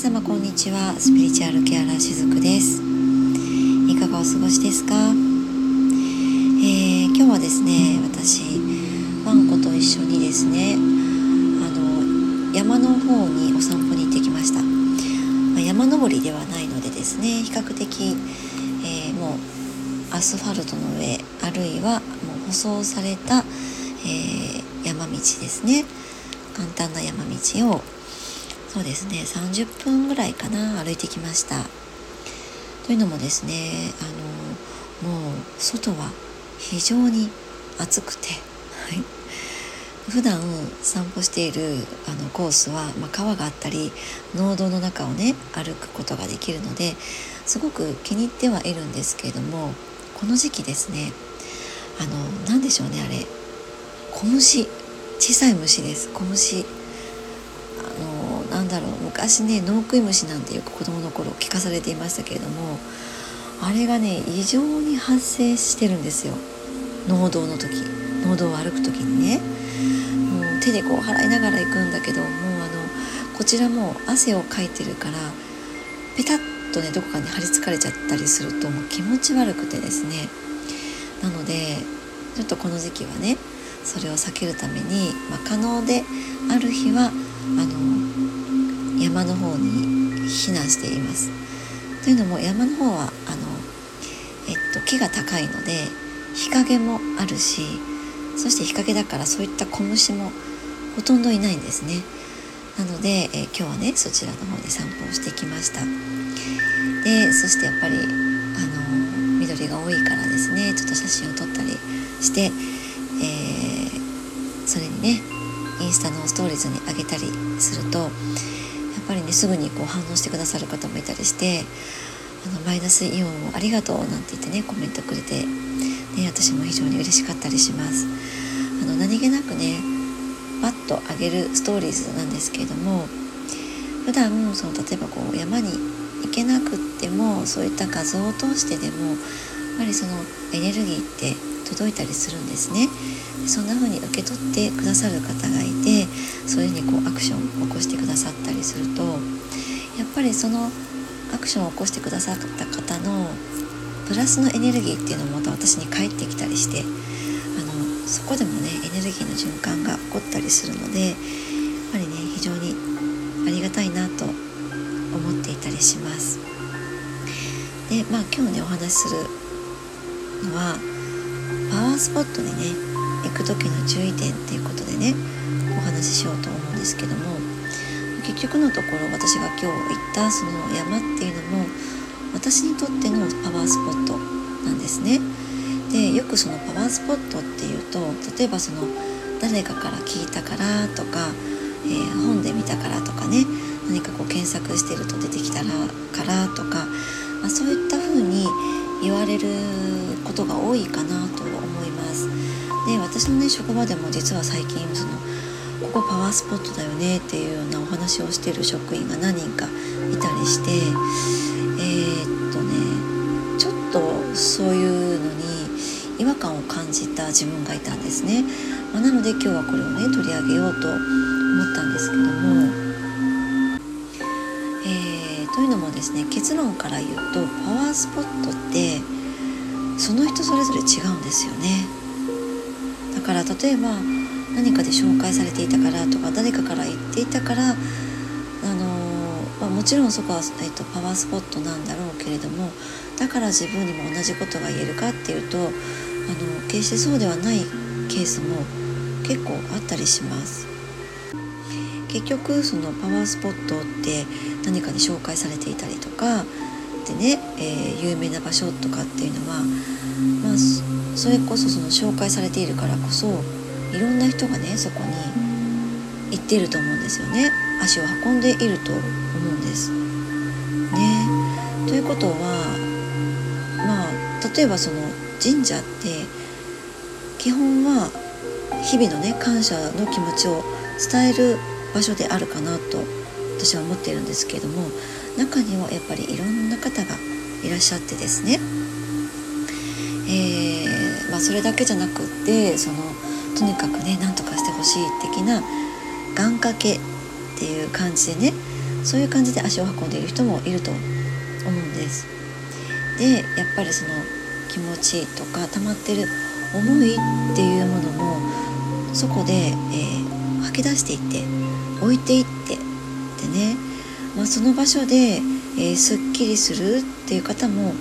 様こんにちは。スピリチュアルケアラーしずくです。いかがお過ごしですか、えー、今日はですね私ワンコと一緒にですねあの山の方にお散歩に行ってきました、まあ、山登りではないのでですね比較的、えー、もうアスファルトの上あるいはもう舗装された、えー、山道ですね。簡単な山道をそうですね。30分ぐらいかな歩いてきました。というのもですねあのもう外は非常に暑くて、はい、普段散歩しているあのコースは、まあ、川があったり農道の中をね歩くことができるのですごく気に入ってはいるんですけれどもこの時期ですねあの何でしょうねあれ。小虫。小さい虫です。小虫。なんだろう昔ねノウクイムシなんてよく子供の頃聞かされていましたけれどもあれがね異常に発生してるんですよ。農道の時農道を歩く時にね。もう手でこう払いながら行くんだけどもうあのこちらも汗をかいてるからペタッとねどこかに張り付かれちゃったりするともう気持ち悪くてですね。なのでちょっとこの時期はねそれを避けるために、まあ、可能である日はあの山の方に避難しています。というのも山の方はあの、えっと、木が高いので日陰もあるしそして日陰だからそういった小虫もほとんどいないんですね。なので、え今日はねそちらの方で散歩をしてきました。でそしてやっぱりあの緑が多いからですねちょっと写真を撮ったりして、えー、それにねインスタのストーリーズに上げたりするとぱりねすぐにこう反応してくださる方もいたりしてあのマイナスイオンをありがとうなんて言ってねコメントくれて、ね、私も非常に嬉しかったりします。あの何気なくねパッと上げるストーリーズなんですけれども普段その例えばこう山に行けなくってもそういった画像を通してでもやっぱりそのエネルギーって届いたりするんですね。そんな風に受け取ってくださる方がいてそういうふうにこうアクションを起こしてくださったりするとやっぱりそのアクションを起こしてくださった方のプラスのエネルギーっていうのもまた私に返ってきたりしてあのそこでもねエネルギーの循環が起こったりするのでやっぱりね非常にありがたいなと思っていたりします。でまあ今日ねお話しするのはパワースポットにね行く時の注意点っていうことでねお話ししようと思うんですけども結局のところ私が今日行ったその山っていうのも私にとってのパワースポットなんですね。でよくそのパワースポットっていうと例えばその誰かから聞いたからとか、えー、本で見たからとかね何かこう検索してると出てきたらからとか、まあ、そういった風に言われることが多いかなと思います。で私のね職場でも実は最近そのここパワースポットだよねっていうようなお話をしてる職員が何人かいたりしてえー、っとねちょっとそういうのに違和感を感じた自分がいたんですね、まあ、なので今日はこれをね取り上げようと思ったんですけども、え、というのもですね結論から言うとパワースポットってその人それぞれ違うんですよね。から例えば何かで紹介されていたからとか誰かから言っていたからあの、まあ、もちろんそこは、えっと、パワースポットなんだろうけれどもだから自分にも同じことが言えるかっていうとあの決してそうではないケースも結構あったりします。結局そのパワースポットって何かに紹介されていたりとかでね、えー、有名な場所とかっていうのは、まあ、それこそその紹介されているからこそいろんな人がねそこに行っていると思うんですよね。足を運んでいると思うんです。ね、ということはまあ例えばその神社って基本は日々のね感謝の気持ちを伝える場所であるかなと私は思っているんですけれども中にはやっぱりいろんな方がいらっしゃってですね、えー、それだけじゃなくってそのとにかくね何とかしてほしい的な願掛けっていう感じでねそういう感じで足を運んでいる人もいると思うんですでやっぱりその気持ちとか溜まってる思いっていうものもそこで、えー、吐き出していって置いていってでね、まあ、その場所で、えー、すっきりするっていう方も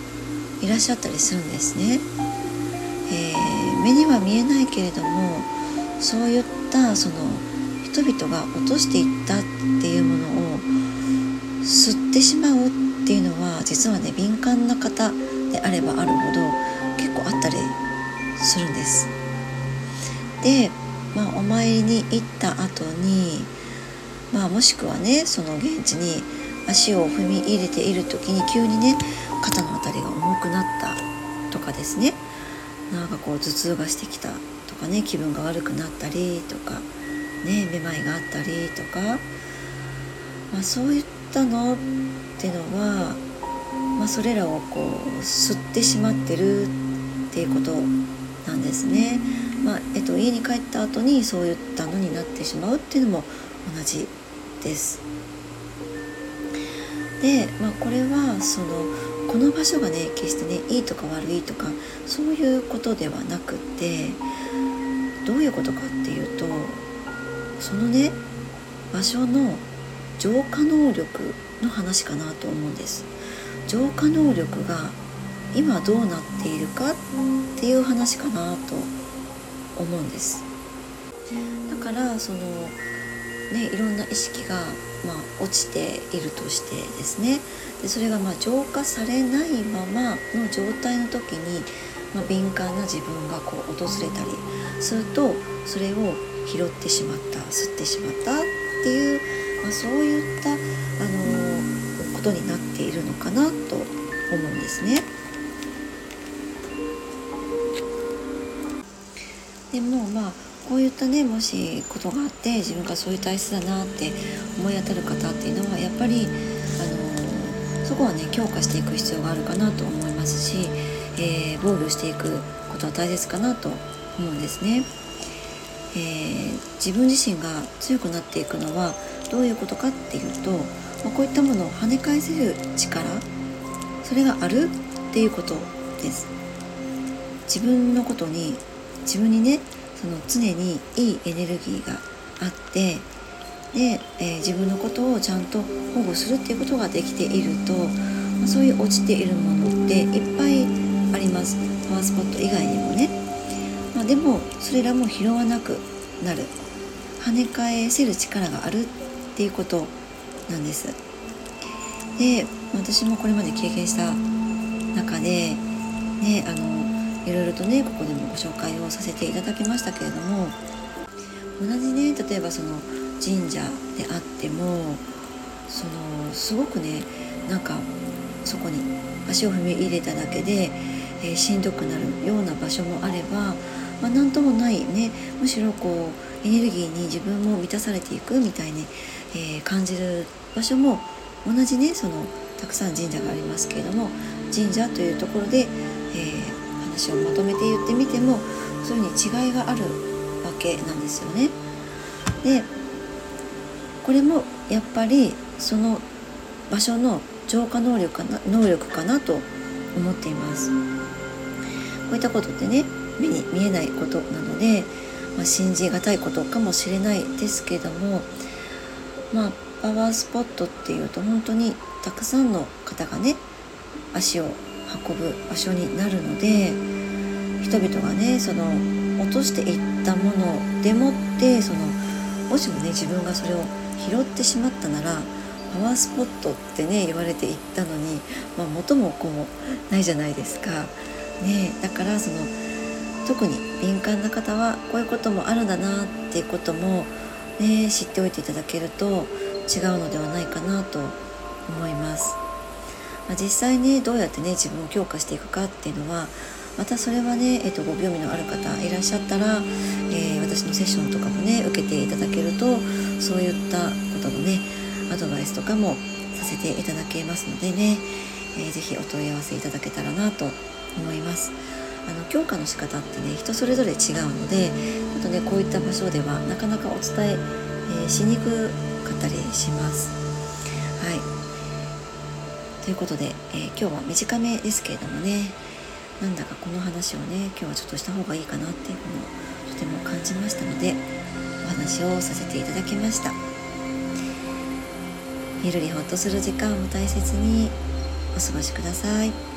いらっしゃったりするんですね。目には見えないけれどもそういったその人々が落としていったっていうものを吸ってしまうっていうのは実はね敏感な方であればあるほど結構あったりするんです。で、まあ、お参りに行った後に、まあ、もしくはねその現地に足を踏み入れている時に急にね肩の辺りが重くなったとかですねなんかこう頭痛がしてきたとかね気分が悪くなったりとかねめまいがあったりとか、まあ、そういったのっていうのは、まあ、それらをこう吸ってしまってるっていうことなんですね。まあえっと、家に帰った後にそういったのになってしまうっていうのも同じです。で、まあ、これはそのこの場所がね決してねいいとか悪いとかそういうことではなくてどういうことかっていうとそのね場所の浄化能力の話かなと思うんです。浄化能力が今どうなっているかっていう話かなと思うんです。だからそのねいろんな意識がまあ、落ちているとしてですねでそれがま浄化されないままの状態の時に、まあ、敏感な自分がこう訪れたりするとそれを拾ってしまった吸ってしまったっていう、まあ、そういった、あのー、ことになっているのかなと思うんですね。でもまあこういったねもしことがあって自分がそういう体質だなって思い当たる方っていうのはやっぱり、あのそこはね強化していく必要があるかなと思いますし、えー、防御していくことは大切かなと思うんですね。えー、自分自身が強くなっていくのはどういうことかっていうと、まあ、こういったものを跳ね返せる力それがあるっていうことです自分のことに自分にねその常にいいエネルギーがあってで、えー、自分のことをちゃんと保護するっていうことができていると、ま、そういう落ちているものっていっぱいあります。パワースポット以外にもね、まあ、でもそれらも拾わなくなる。跳ね返せる力があるっていうことなんです。で私もこれまで経験した中でねあのいろいろとねここでもご紹介をさせていただきましたけれども同じね例えばその神社であってもそのすごくねなんかそこに足を踏み入れただけで、えー、しんどくなるような場所もあれば、まあ、何ともないねむしろこうエネルギーに自分も満たされていくみたいに、えー、感じる場所も同じねそのたくさん神社がありますけれども神社というところで、話をまとめて言ってみてもそういうふうに違いがあるわけなんですよね。でこれもやっぱりその場所の浄化能力かな能力かなと思っています。こういったことってね目に見えないことなので、まあ、信じがたいことかもしれないですけどもまあパワースポットっていうと本当にたくさんの方がね足を運ぶ場所になるので人々がねその落としていったものでもってそのもしもね自分がそれを拾ってしまったならパワースポットってね言われていったのに、まあ、元も子もないじゃないですか。ね、だからその特に敏感な方はこういうこともあるんだなっていうことも、ね、知っておいていただけると違うのではないかなと思います。まあ、実際ねどうやってね自分を強化していくかっていうのはまたそれはね、えーと、ご病味のある方いらっしゃったら、えー、私のセッションとかもね受けていただけるとそういったことのねアドバイスとかもさせていただけますのでね、えー、ぜひお問い合わせいただけたらなと思います。あの強化の仕方ってね人それぞれ違うのでちょっとねこういった場所ではなかなかお伝ええー、しにくかったりします。あということで、えー、今日は短めですけれどもねなんだかこの話をね今日はちょっとした方がいいかなっていうのをとても感じましたのでお話をさせていただきましたゆるりほっとする時間を大切にお過ごしください。